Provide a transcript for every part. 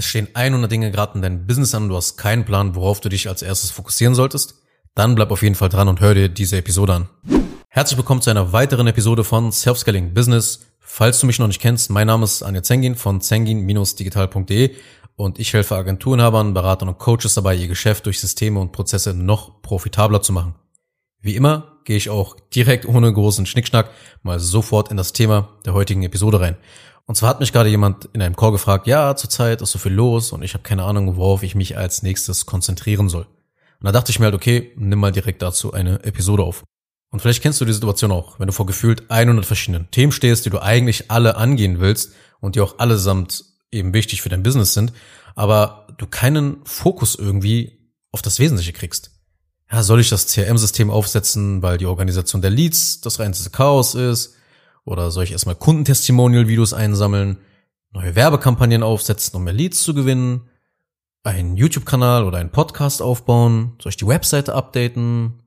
Es stehen 100 Dinge gerade in deinem Business an und du hast keinen Plan, worauf du dich als erstes fokussieren solltest? Dann bleib auf jeden Fall dran und hör dir diese Episode an. Herzlich willkommen zu einer weiteren Episode von Self-Scaling Business. Falls du mich noch nicht kennst, mein Name ist Anja Zengin von zengin-digital.de und ich helfe Agenturenhabern, Beratern und Coaches dabei, ihr Geschäft durch Systeme und Prozesse noch profitabler zu machen. Wie immer gehe ich auch direkt ohne großen Schnickschnack mal sofort in das Thema der heutigen Episode rein. Und zwar hat mich gerade jemand in einem Call gefragt, ja, zurzeit ist so viel los und ich habe keine Ahnung, worauf ich mich als nächstes konzentrieren soll. Und da dachte ich mir halt, okay, nimm mal direkt dazu eine Episode auf. Und vielleicht kennst du die Situation auch, wenn du vor gefühlt 100 verschiedenen Themen stehst, die du eigentlich alle angehen willst und die auch allesamt eben wichtig für dein Business sind, aber du keinen Fokus irgendwie auf das Wesentliche kriegst. Ja, soll ich das CRM-System aufsetzen, weil die Organisation der Leads das reinste Chaos ist? Oder soll ich erstmal Kundentestimonial-Videos einsammeln, neue Werbekampagnen aufsetzen, um mehr Leads zu gewinnen, einen YouTube-Kanal oder einen Podcast aufbauen? Soll ich die Webseite updaten?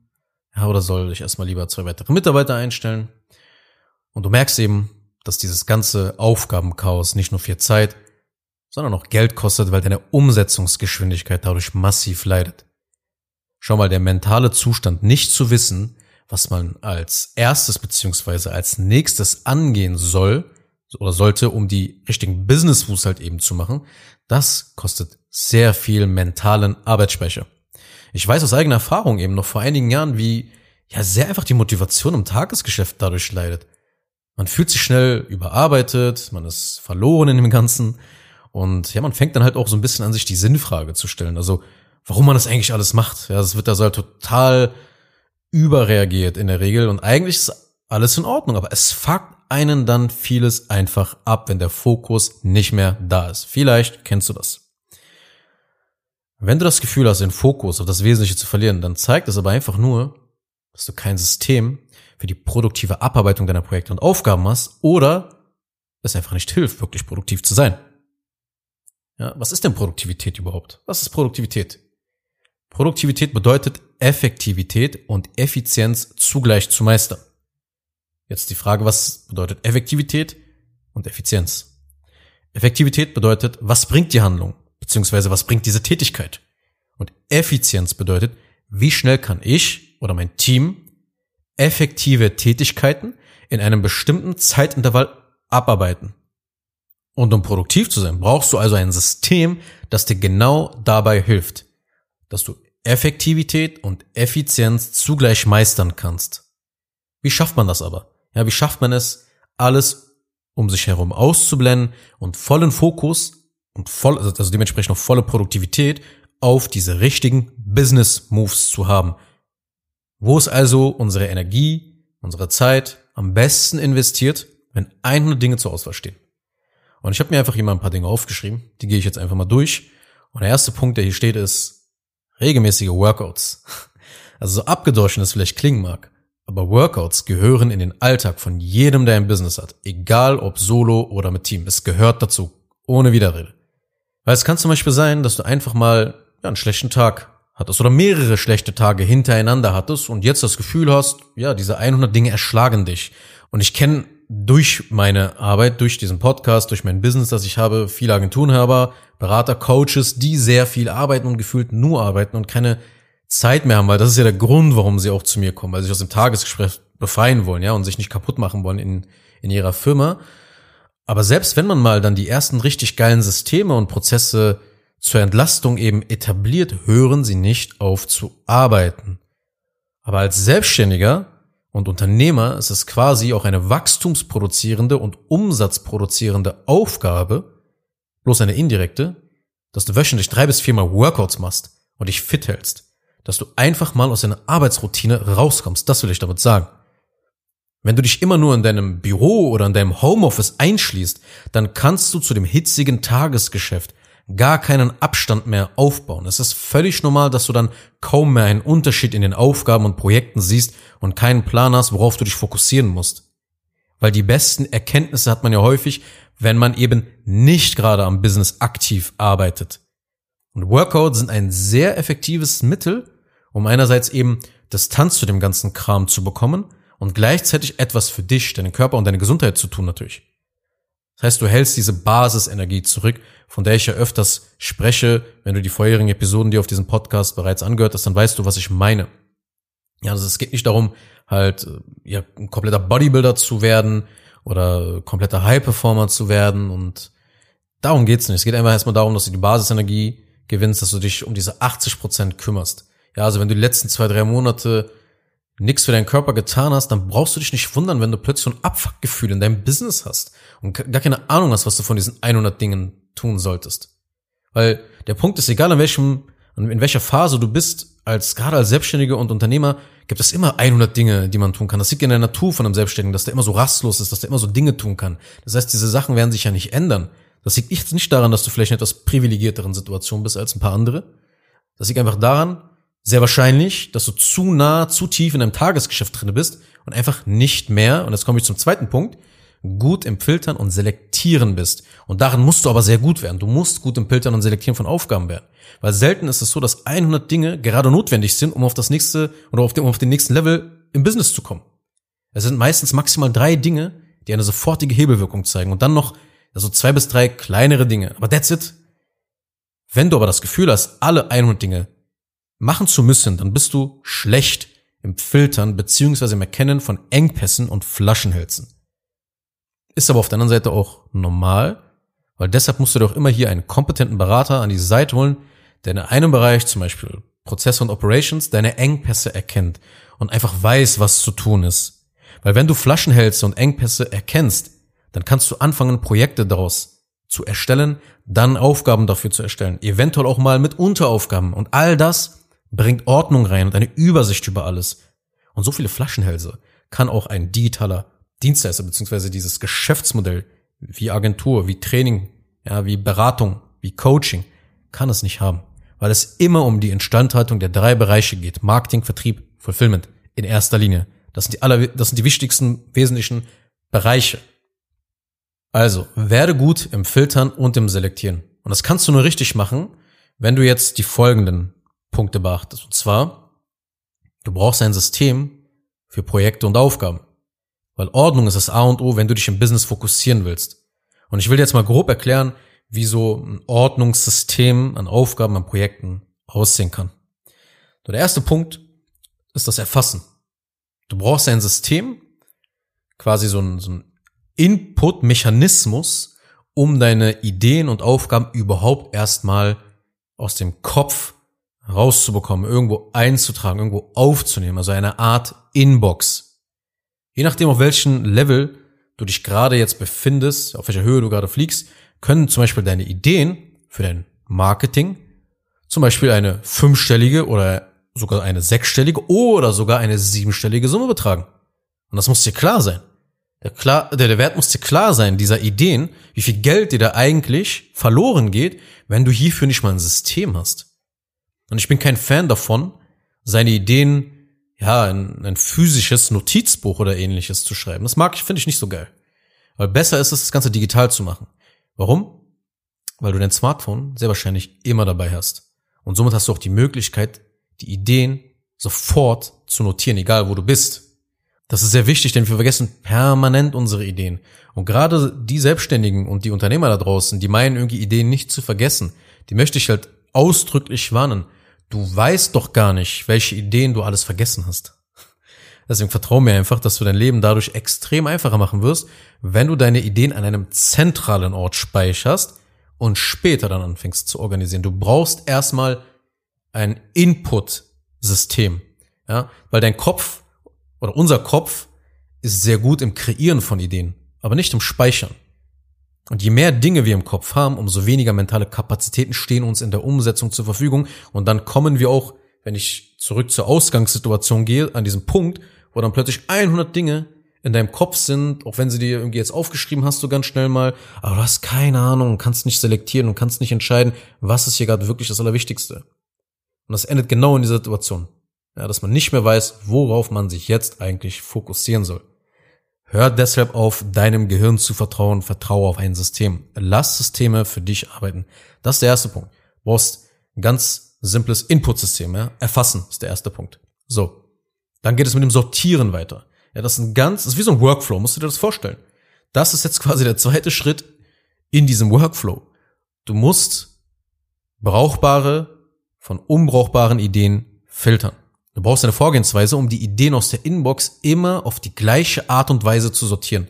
Ja, oder soll ich erstmal lieber zwei weitere Mitarbeiter einstellen? Und du merkst eben, dass dieses ganze Aufgabenchaos nicht nur viel Zeit, sondern auch Geld kostet, weil deine Umsetzungsgeschwindigkeit dadurch massiv leidet. Schau mal, der mentale Zustand, nicht zu wissen, was man als erstes beziehungsweise als nächstes angehen soll oder sollte, um die richtigen Business Moves halt eben zu machen, das kostet sehr viel mentalen Arbeitsspeicher. Ich weiß aus eigener Erfahrung eben noch vor einigen Jahren, wie ja sehr einfach die Motivation im Tagesgeschäft dadurch leidet. Man fühlt sich schnell überarbeitet, man ist verloren in dem Ganzen und ja, man fängt dann halt auch so ein bisschen an, sich die Sinnfrage zu stellen. Also, warum man das eigentlich alles macht. Ja, das wird da so halt total überreagiert in der Regel und eigentlich ist alles in Ordnung, aber es fuckt einen dann vieles einfach ab, wenn der Fokus nicht mehr da ist. Vielleicht kennst du das. Wenn du das Gefühl hast, den Fokus auf das Wesentliche zu verlieren, dann zeigt es aber einfach nur, dass du kein System für die produktive Abarbeitung deiner Projekte und Aufgaben hast oder es einfach nicht hilft, wirklich produktiv zu sein. Ja, was ist denn Produktivität überhaupt? Was ist Produktivität? Produktivität bedeutet Effektivität und Effizienz zugleich zu meistern. Jetzt die Frage, was bedeutet Effektivität und Effizienz? Effektivität bedeutet, was bringt die Handlung, beziehungsweise was bringt diese Tätigkeit? Und Effizienz bedeutet, wie schnell kann ich oder mein Team effektive Tätigkeiten in einem bestimmten Zeitintervall abarbeiten. Und um produktiv zu sein, brauchst du also ein System, das dir genau dabei hilft, dass du Effektivität und Effizienz zugleich meistern kannst. Wie schafft man das aber? Ja, wie schafft man es, alles um sich herum auszublenden und vollen Fokus und voll, also dementsprechend auch volle Produktivität auf diese richtigen Business Moves zu haben? Wo ist also unsere Energie, unsere Zeit am besten investiert, wenn 100 Dinge zur Auswahl stehen? Und ich habe mir einfach hier mal ein paar Dinge aufgeschrieben, die gehe ich jetzt einfach mal durch. Und der erste Punkt, der hier steht, ist regelmäßige Workouts. Also so abgedroschen es vielleicht klingen mag, aber Workouts gehören in den Alltag von jedem, der ein Business hat, egal ob solo oder mit Team. Es gehört dazu, ohne Widerrede. Weil es kann zum Beispiel sein, dass du einfach mal ja, einen schlechten Tag hattest oder mehrere schlechte Tage hintereinander hattest und jetzt das Gefühl hast, ja, diese 100 Dinge erschlagen dich. Und ich kenne durch meine Arbeit, durch diesen Podcast, durch mein Business, das ich habe, viele Agenturenhaber, Berater, Coaches, die sehr viel arbeiten und gefühlt nur arbeiten und keine Zeit mehr haben, weil das ist ja der Grund, warum sie auch zu mir kommen, weil sie sich aus dem Tagesgespräch befreien wollen, ja, und sich nicht kaputt machen wollen in, in ihrer Firma. Aber selbst wenn man mal dann die ersten richtig geilen Systeme und Prozesse zur Entlastung eben etabliert, hören sie nicht auf zu arbeiten. Aber als Selbstständiger und Unternehmer ist es quasi auch eine wachstumsproduzierende und umsatzproduzierende Aufgabe, bloß eine indirekte, dass du wöchentlich drei bis viermal Workouts machst und dich fit hältst, dass du einfach mal aus deiner Arbeitsroutine rauskommst, das will ich damit sagen. Wenn du dich immer nur in deinem Büro oder in deinem Homeoffice einschließt, dann kannst du zu dem hitzigen Tagesgeschäft gar keinen Abstand mehr aufbauen. Es ist völlig normal, dass du dann kaum mehr einen Unterschied in den Aufgaben und Projekten siehst und keinen Plan hast, worauf du dich fokussieren musst. Weil die besten Erkenntnisse hat man ja häufig, wenn man eben nicht gerade am Business aktiv arbeitet. Und Workouts sind ein sehr effektives Mittel, um einerseits eben Distanz zu dem ganzen Kram zu bekommen und gleichzeitig etwas für dich, deinen Körper und deine Gesundheit zu tun natürlich. Das heißt, du hältst diese Basisenergie zurück, von der ich ja öfters spreche. Wenn du die vorherigen Episoden, die auf diesem Podcast bereits angehört hast, dann weißt du, was ich meine. Ja, also es geht nicht darum, halt ja, ein kompletter Bodybuilder zu werden oder kompletter High-Performer zu werden und darum geht's nicht. Es geht einfach erstmal darum, dass du die Basisenergie gewinnst, dass du dich um diese 80 Prozent kümmerst. Ja, also wenn du die letzten zwei, drei Monate nichts für deinen Körper getan hast, dann brauchst du dich nicht wundern, wenn du plötzlich so ein Abfuckgefühl in deinem Business hast und gar keine Ahnung hast, was du von diesen 100 Dingen tun solltest. Weil der Punkt ist, egal in welchem, in welcher Phase du bist, als gerade als Selbstständiger und Unternehmer, gibt es immer 100 Dinge, die man tun kann. Das liegt in der Natur von einem Selbstständigen, dass der immer so rastlos ist, dass der immer so Dinge tun kann. Das heißt, diese Sachen werden sich ja nicht ändern. Das liegt nicht daran, dass du vielleicht in etwas privilegierteren Situation bist als ein paar andere. Das liegt einfach daran, sehr wahrscheinlich, dass du zu nah, zu tief in deinem Tagesgeschäft drin bist und einfach nicht mehr, und jetzt komme ich zum zweiten Punkt, gut im Filtern und Selektieren bist. Und darin musst du aber sehr gut werden. Du musst gut im Filtern und Selektieren von Aufgaben werden. Weil selten ist es so, dass 100 Dinge gerade notwendig sind, um auf das nächste oder auf den, um auf den nächsten Level im Business zu kommen. Es sind meistens maximal drei Dinge, die eine sofortige Hebelwirkung zeigen und dann noch also zwei bis drei kleinere Dinge. Aber that's it. Wenn du aber das Gefühl hast, alle 100 Dinge machen zu müssen, dann bist du schlecht im Filtern beziehungsweise im Erkennen von Engpässen und Flaschenhälsen. Ist aber auf der anderen Seite auch normal, weil deshalb musst du doch immer hier einen kompetenten Berater an die Seite holen, der in einem Bereich, zum Beispiel Prozesse und Operations, deine Engpässe erkennt und einfach weiß, was zu tun ist. Weil wenn du Flaschenhälse und Engpässe erkennst, dann kannst du anfangen, Projekte daraus zu erstellen, dann Aufgaben dafür zu erstellen, eventuell auch mal mit Unteraufgaben und all das bringt Ordnung rein und eine Übersicht über alles. Und so viele Flaschenhälse kann auch ein digitaler Dienstleister beziehungsweise dieses Geschäftsmodell wie Agentur, wie Training, ja, wie Beratung, wie Coaching kann es nicht haben, weil es immer um die Instandhaltung der drei Bereiche geht: Marketing, Vertrieb, Fulfillment in erster Linie. Das sind die aller, das sind die wichtigsten wesentlichen Bereiche. Also, werde gut im Filtern und im Selektieren. Und das kannst du nur richtig machen, wenn du jetzt die folgenden Punkte beachtest. Und zwar, du brauchst ein System für Projekte und Aufgaben. Weil Ordnung ist das A und O, wenn du dich im Business fokussieren willst. Und ich will dir jetzt mal grob erklären, wie so ein Ordnungssystem an Aufgaben, an Projekten aussehen kann. So, der erste Punkt ist das Erfassen. Du brauchst ein System, quasi so ein, so ein Input-Mechanismus, um deine Ideen und Aufgaben überhaupt erstmal aus dem Kopf rauszubekommen, irgendwo einzutragen, irgendwo aufzunehmen, also eine Art Inbox. Je nachdem, auf welchem Level du dich gerade jetzt befindest, auf welcher Höhe du gerade fliegst, können zum Beispiel deine Ideen für dein Marketing zum Beispiel eine fünfstellige oder sogar eine sechsstellige oder sogar eine siebenstellige Summe betragen. Und das muss dir klar sein. Der, klar, der, der Wert muss dir klar sein, dieser Ideen, wie viel Geld dir da eigentlich verloren geht, wenn du hierfür nicht mal ein System hast. Und ich bin kein Fan davon, seine Ideen, ja, in ein physisches Notizbuch oder ähnliches zu schreiben. Das mag ich, finde ich nicht so geil. Weil besser ist es, das Ganze digital zu machen. Warum? Weil du dein Smartphone sehr wahrscheinlich immer dabei hast. Und somit hast du auch die Möglichkeit, die Ideen sofort zu notieren, egal wo du bist. Das ist sehr wichtig, denn wir vergessen permanent unsere Ideen. Und gerade die Selbstständigen und die Unternehmer da draußen, die meinen irgendwie Ideen nicht zu vergessen, die möchte ich halt ausdrücklich warnen. Du weißt doch gar nicht, welche Ideen du alles vergessen hast. Deswegen vertrau mir einfach, dass du dein Leben dadurch extrem einfacher machen wirst, wenn du deine Ideen an einem zentralen Ort speicherst und später dann anfängst zu organisieren. Du brauchst erstmal ein Input-System, ja, weil dein Kopf oder unser Kopf ist sehr gut im Kreieren von Ideen, aber nicht im Speichern. Und je mehr Dinge wir im Kopf haben, umso weniger mentale Kapazitäten stehen uns in der Umsetzung zur Verfügung. Und dann kommen wir auch, wenn ich zurück zur Ausgangssituation gehe, an diesem Punkt, wo dann plötzlich 100 Dinge in deinem Kopf sind, auch wenn sie dir irgendwie jetzt aufgeschrieben hast, du ganz schnell mal, aber du hast keine Ahnung und kannst nicht selektieren und kannst nicht entscheiden, was ist hier gerade wirklich das Allerwichtigste. Und das endet genau in dieser Situation. Ja, dass man nicht mehr weiß, worauf man sich jetzt eigentlich fokussieren soll. Hör deshalb auf, deinem Gehirn zu vertrauen, vertraue auf ein System. Lass Systeme für dich arbeiten. Das ist der erste Punkt. Du brauchst ein ganz simples Input-System. Ja? Erfassen ist der erste Punkt. So. Dann geht es mit dem Sortieren weiter. Ja, das ist ein ganz, das ist wie so ein Workflow, musst du dir das vorstellen. Das ist jetzt quasi der zweite Schritt in diesem Workflow. Du musst brauchbare von unbrauchbaren Ideen filtern. Du brauchst eine Vorgehensweise, um die Ideen aus der Inbox immer auf die gleiche Art und Weise zu sortieren.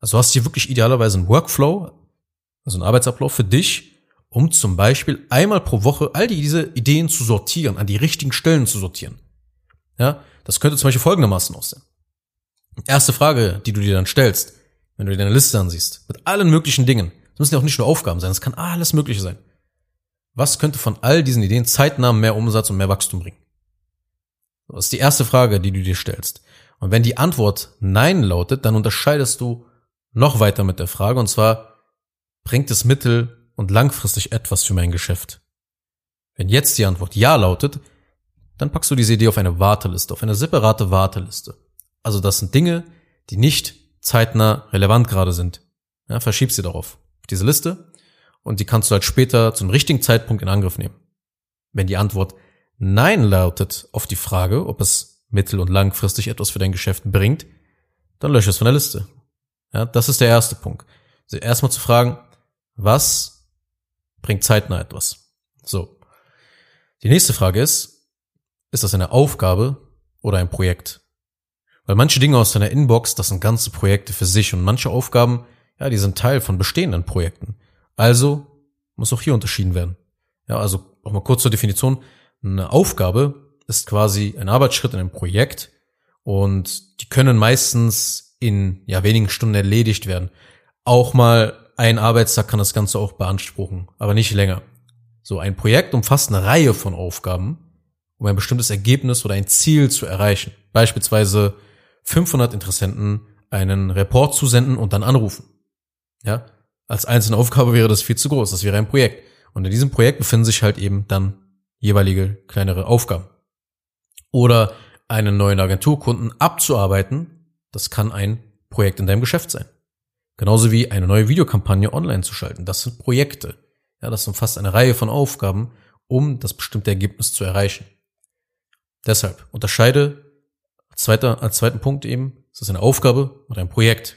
Also hast du hier wirklich idealerweise einen Workflow, also einen Arbeitsablauf für dich, um zum Beispiel einmal pro Woche all diese Ideen zu sortieren, an die richtigen Stellen zu sortieren. Ja, das könnte zum Beispiel folgendermaßen aussehen. Erste Frage, die du dir dann stellst, wenn du dir deine Liste ansiehst, mit allen möglichen Dingen. Das müssen ja auch nicht nur Aufgaben sein, es kann alles Mögliche sein. Was könnte von all diesen Ideen zeitnah mehr Umsatz und mehr Wachstum bringen? Das ist die erste Frage, die du dir stellst. Und wenn die Antwort Nein lautet, dann unterscheidest du noch weiter mit der Frage, und zwar, bringt es mittel- und langfristig etwas für mein Geschäft? Wenn jetzt die Antwort Ja lautet, dann packst du diese Idee auf eine Warteliste, auf eine separate Warteliste. Also das sind Dinge, die nicht zeitnah relevant gerade sind. Ja, verschieb sie darauf, auf diese Liste, und die kannst du halt später zum richtigen Zeitpunkt in Angriff nehmen. Wenn die Antwort Nein lautet auf die Frage, ob es mittel- und langfristig etwas für dein Geschäft bringt, dann lösche es von der Liste. Ja, das ist der erste Punkt. Also erstmal zu fragen, was bringt zeitnah etwas? So. Die nächste Frage ist, ist das eine Aufgabe oder ein Projekt? Weil manche Dinge aus deiner Inbox, das sind ganze Projekte für sich und manche Aufgaben, ja, die sind Teil von bestehenden Projekten. Also muss auch hier unterschieden werden. Ja, also auch mal kurz zur Definition. Eine Aufgabe ist quasi ein Arbeitsschritt in einem Projekt und die können meistens in ja wenigen Stunden erledigt werden. Auch mal ein Arbeitstag kann das Ganze auch beanspruchen, aber nicht länger. So ein Projekt umfasst eine Reihe von Aufgaben, um ein bestimmtes Ergebnis oder ein Ziel zu erreichen. Beispielsweise 500 Interessenten einen Report zusenden und dann anrufen. Ja, als einzelne Aufgabe wäre das viel zu groß. Das wäre ein Projekt. Und in diesem Projekt befinden sich halt eben dann jeweilige kleinere Aufgaben. Oder einen neuen Agenturkunden abzuarbeiten, das kann ein Projekt in deinem Geschäft sein. Genauso wie eine neue Videokampagne online zu schalten. Das sind Projekte. Ja, das umfasst eine Reihe von Aufgaben, um das bestimmte Ergebnis zu erreichen. Deshalb unterscheide zweiter, als zweiten Punkt eben, ist das eine Aufgabe oder ein Projekt.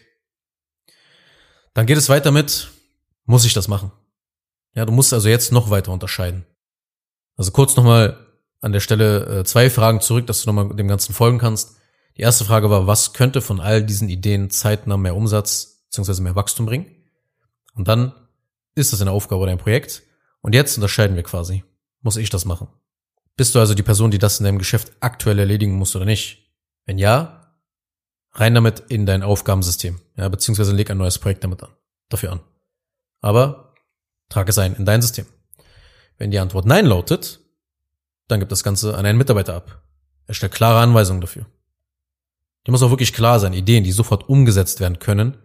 Dann geht es weiter mit, muss ich das machen? Ja, du musst also jetzt noch weiter unterscheiden. Also kurz nochmal an der Stelle äh, zwei Fragen zurück, dass du nochmal dem Ganzen folgen kannst. Die erste Frage war, was könnte von all diesen Ideen zeitnah mehr Umsatz bzw. mehr Wachstum bringen? Und dann ist das eine Aufgabe oder ein Projekt. Und jetzt unterscheiden wir quasi. Muss ich das machen? Bist du also die Person, die das in deinem Geschäft aktuell erledigen muss oder nicht? Wenn ja, rein damit in dein Aufgabensystem. Ja, beziehungsweise leg ein neues Projekt damit an. Dafür an. Aber trage es ein in dein System. Wenn die Antwort Nein lautet, dann gibt das Ganze an einen Mitarbeiter ab. Er stellt klare Anweisungen dafür. Die muss auch wirklich klar sein, Ideen, die sofort umgesetzt werden können,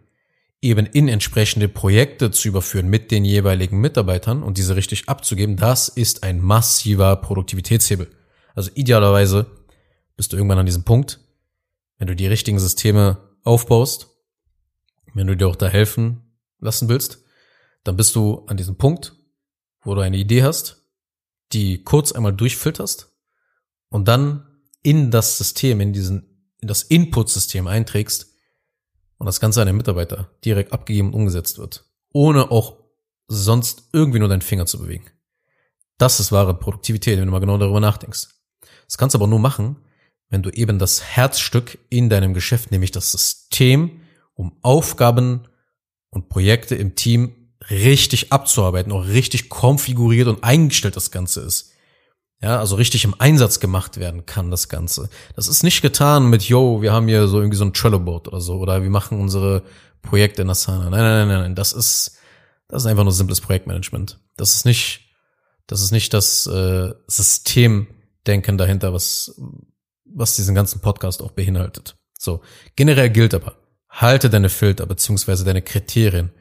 eben in entsprechende Projekte zu überführen mit den jeweiligen Mitarbeitern und diese richtig abzugeben, das ist ein massiver Produktivitätshebel. Also idealerweise bist du irgendwann an diesem Punkt, wenn du die richtigen Systeme aufbaust, wenn du dir auch da helfen lassen willst, dann bist du an diesem Punkt, wo du eine Idee hast, die kurz einmal durchfilterst und dann in das System, in diesen, in das Input-System einträgst und das Ganze an den Mitarbeiter direkt abgegeben und umgesetzt wird, ohne auch sonst irgendwie nur deinen Finger zu bewegen. Das ist wahre Produktivität, wenn du mal genau darüber nachdenkst. Das kannst du aber nur machen, wenn du eben das Herzstück in deinem Geschäft, nämlich das System, um Aufgaben und Projekte im Team richtig abzuarbeiten, auch richtig konfiguriert und eingestellt das Ganze ist. Ja, also richtig im Einsatz gemacht werden kann, das Ganze. Das ist nicht getan mit, yo, wir haben hier so irgendwie so ein Trello-Board oder so, oder wir machen unsere Projekte in Asana. Nein, nein, nein, nein, nein, das ist, das ist einfach nur simples Projektmanagement. Das ist nicht, das ist nicht das äh, Systemdenken dahinter, was, was diesen ganzen Podcast auch beinhaltet. So, generell gilt aber, halte deine Filter beziehungsweise deine Kriterien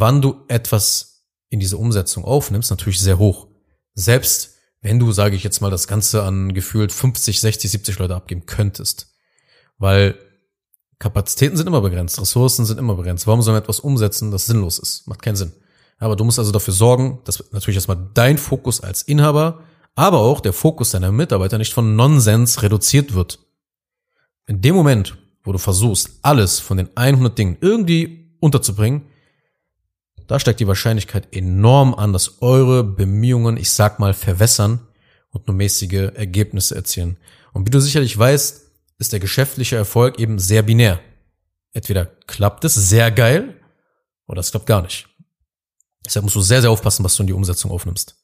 wann du etwas in diese Umsetzung aufnimmst, natürlich sehr hoch. Selbst wenn du, sage ich jetzt mal, das Ganze an gefühlt 50, 60, 70 Leute abgeben könntest. Weil Kapazitäten sind immer begrenzt, Ressourcen sind immer begrenzt. Warum soll man etwas umsetzen, das sinnlos ist? Macht keinen Sinn. Aber du musst also dafür sorgen, dass natürlich erstmal dein Fokus als Inhaber, aber auch der Fokus deiner Mitarbeiter nicht von Nonsens reduziert wird. In dem Moment, wo du versuchst, alles von den 100 Dingen irgendwie unterzubringen, da steigt die Wahrscheinlichkeit enorm an, dass eure Bemühungen, ich sag mal, verwässern und nur mäßige Ergebnisse erzielen. Und wie du sicherlich weißt, ist der geschäftliche Erfolg eben sehr binär. Entweder klappt es sehr geil oder es klappt gar nicht. Deshalb musst du sehr, sehr aufpassen, was du in die Umsetzung aufnimmst.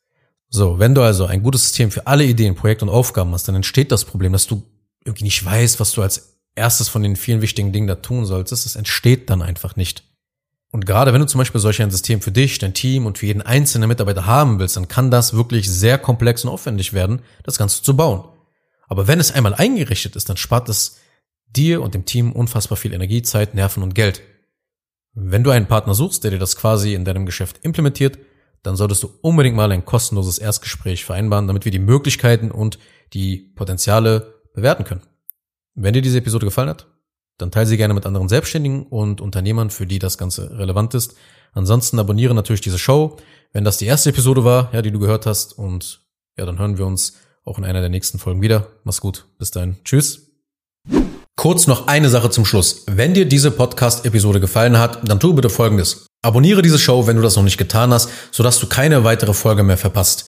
So, wenn du also ein gutes System für alle Ideen, Projekte und Aufgaben hast, dann entsteht das Problem, dass du irgendwie nicht weißt, was du als erstes von den vielen wichtigen Dingen da tun solltest. Es entsteht dann einfach nicht. Und gerade wenn du zum Beispiel solch ein System für dich, dein Team und für jeden einzelnen Mitarbeiter haben willst, dann kann das wirklich sehr komplex und aufwendig werden, das Ganze zu bauen. Aber wenn es einmal eingerichtet ist, dann spart es dir und dem Team unfassbar viel Energie, Zeit, Nerven und Geld. Wenn du einen Partner suchst, der dir das quasi in deinem Geschäft implementiert, dann solltest du unbedingt mal ein kostenloses Erstgespräch vereinbaren, damit wir die Möglichkeiten und die Potenziale bewerten können. Wenn dir diese Episode gefallen hat, dann teile sie gerne mit anderen Selbstständigen und Unternehmern, für die das Ganze relevant ist. Ansonsten abonniere natürlich diese Show, wenn das die erste Episode war, ja, die du gehört hast. Und ja, dann hören wir uns auch in einer der nächsten Folgen wieder. Mach's gut. Bis dahin. Tschüss. Kurz noch eine Sache zum Schluss. Wenn dir diese Podcast-Episode gefallen hat, dann tu bitte Folgendes. Abonniere diese Show, wenn du das noch nicht getan hast, sodass du keine weitere Folge mehr verpasst.